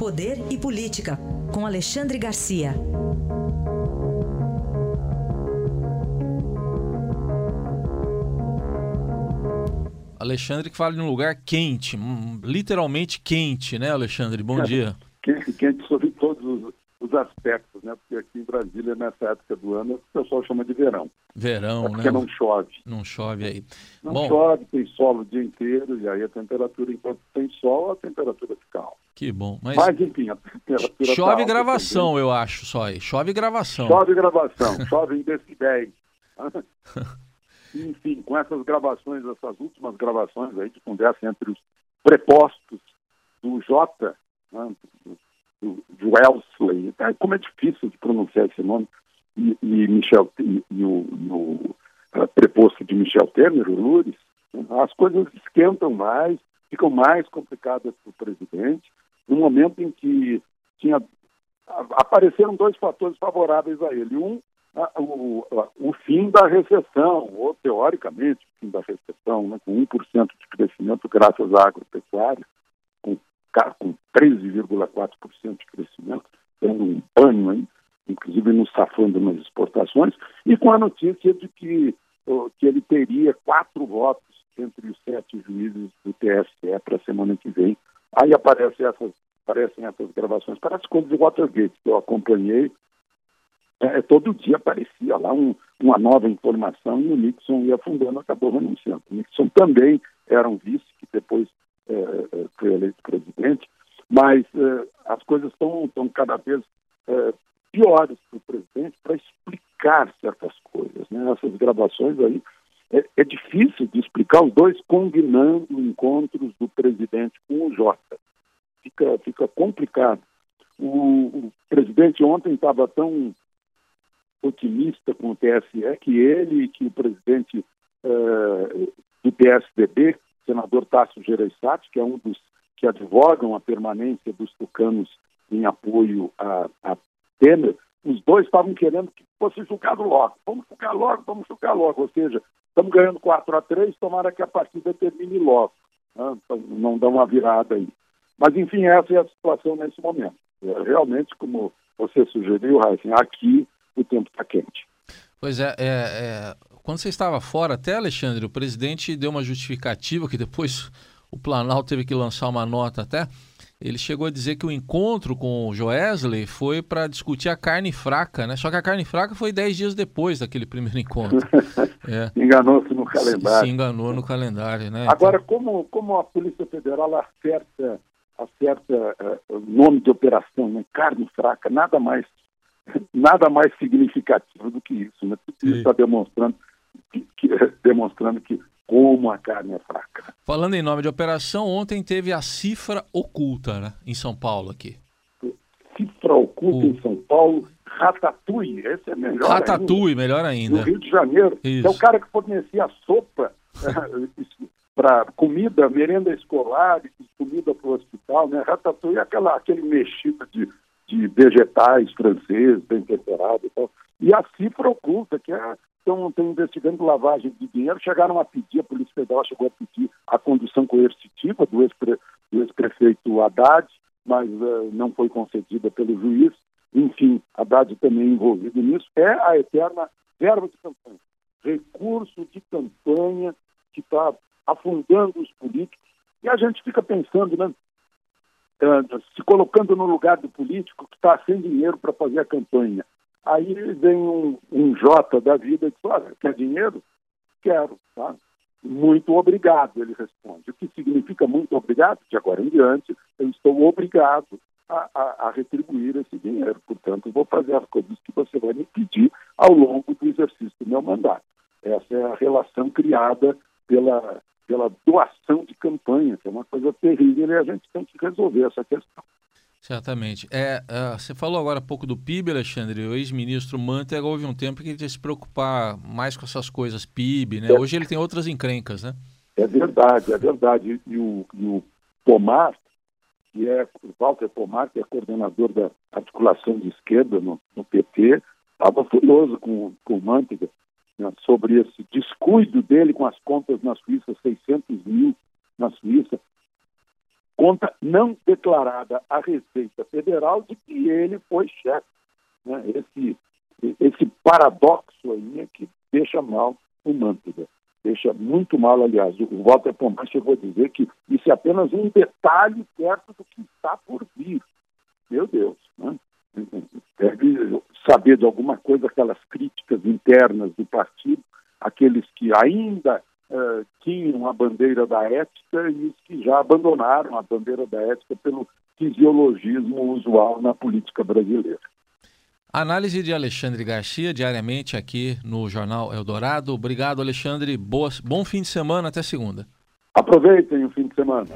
Poder e Política, com Alexandre Garcia. Alexandre que fala de um lugar quente, hum, literalmente quente, né, Alexandre? Bom dia. Quente, quente sobre todos os, os aspectos, né? Porque aqui em Brasília, nessa época do ano, o pessoal chama de verão. Verão, é né? porque não chove. Não chove aí. Não Bom, chove, tem sol o dia inteiro, e aí a temperatura, enquanto tem sol, a temperatura fica alta. que bom. Mas, Mas, enfim, a temperatura tá chove alta gravação, eu acho, só aí. Chove gravação. também. Chove gravação, chove em decibéis. enfim, com essas gravações, essas últimas gravações aí de conversa entre os prepostos do J, né, Wellesley, é, como é difícil de pronunciar esse nome, e, e Michel e, e o, eh, preposto de Michel Temer, o Lures, as coisas esquentam mais, ficam mais complicadas para o presidente, no momento em que tinha apareceram dois fatores favoráveis a ele. Um, a- o, a- o fim da recessão, ou teoricamente o fim da recessão, né, com 1% de crescimento graças à agropecuária, 13,4% de crescimento, tendo um banho aí, inclusive nos safando nas exportações, e com a notícia de que, que ele teria quatro votos entre os sete juízes do TSE para a semana que vem. Aí aparecem essas, aparecem essas gravações, parece coisa de Watergate, que eu acompanhei, é, todo dia aparecia lá um, uma nova informação e o Nixon ia afundando, acabou renunciando. O Nixon também era um vice, que depois é, é, foi eleito presidente, mas é, as coisas estão cada vez é, piores para o presidente para explicar certas coisas. Né? Essas gravações aí, é, é difícil de explicar os dois combinando encontros do presidente com o Jota. Fica, fica complicado. O, o presidente ontem estava tão otimista com o TSE que ele, que o presidente eh, do PSDB, senador Tasso Gereissati, que é um dos que advogam a permanência dos tucanos em apoio a, a Temer, os dois estavam querendo que fosse julgado logo. Vamos julgar logo, vamos julgar logo. Ou seja, estamos ganhando 4 a 3, tomara que a partida termine logo. né? Então, Não dá uma virada aí. Mas, enfim, essa é a situação nesse momento. É, Realmente, como você sugeriu, Raíssa, aqui o tempo está quente. Pois é, é, é, quando você estava fora, até Alexandre, o presidente deu uma justificativa que depois o Planalto teve que lançar uma nota até. Ele chegou a dizer que o encontro com o Joesley foi para discutir a carne fraca, né? Só que a carne fraca foi 10 dias depois daquele primeiro encontro. É, Enganou-se no se, calendário. se enganou no calendário, né? Agora, como, como a Polícia Federal acerta, acerta o nome de operação, né? carne fraca, nada mais, nada mais significativo do que isso. Né? Tudo isso está demonstrando que, que- demonstrando que como a carne é fraca. Falando em nome de operação, ontem teve a cifra oculta, né? Em São Paulo aqui. Cifra oculta Uh. em São Paulo, Ratatouille, esse é melhor ainda. Ratatouille, melhor no ainda. Rio de Janeiro, Isso. é o cara que fornecia sopa para comida, merenda escolar, comida para o hospital, né? Ratatouille é aquela, aquele mexido de, de vegetais francês, bem temperado e tal. E a cifra oculta, que é estão investigando lavagem de dinheiro, chegaram a pedir, a Polícia Federal chegou a pedir a condução coercitiva do ex-pre- do ex-prefeito Haddad, mas eh, não foi concedida pelo juiz. Enfim, Haddad também envolvido nisso. É a eterna verba de campanha, recurso de campanha que está afundando os políticos. E a gente fica pensando, né, eh, se colocando no lugar do político que está sem dinheiro para fazer a campanha. Aí vem um, um Jota da vida e diz, olha, quer dinheiro? Quero, tá? Muito obrigado, ele responde. O que significa muito obrigado? De agora em diante, eu estou obrigado a, a, a retribuir esse dinheiro. Portanto, vou fazer as coisas que você vai me pedir ao longo do exercício do meu mandato. Essa é a relação criada pela, pela doação de campanha, que é uma coisa terrível e a gente tem que resolver essa questão. Certamente. É, é, você falou agora há pouco do PIB, Alexandre. O ex-ministro Mantega houve um tempo que ele tinha se preocupar mais com essas coisas PIB, né? Hoje ele tem outras encrencas, né? É verdade, é verdade. E o, e o Pomar, que é o Walter Pomar, que é coordenador da articulação de esquerda no, no PT, estava furioso com, com o Mantega né, sobre esse descuido dele com as contas na Suíça, 600 mil na Suíça. Conta não declarada à Receita Federal de que ele foi chefe. Né? Esse, esse paradoxo aí é que deixa mal o Mantega. Deixa muito mal, aliás. O Walter Pomar chegou a dizer que isso é apenas um detalhe perto do que está por vir. Meu Deus, né? deve saber de alguma coisa aquelas críticas internas do partido, aqueles que ainda uh, tinham a bandeira da ética e os que já abandonaram a bandeira da ética pelo fisiologismo usual na política brasileira. Análise de Alexandre Garcia, diariamente aqui no Jornal Eldorado. Obrigado, Alexandre. Boa, bom fim de semana, até segunda. Aproveitem o fim de semana.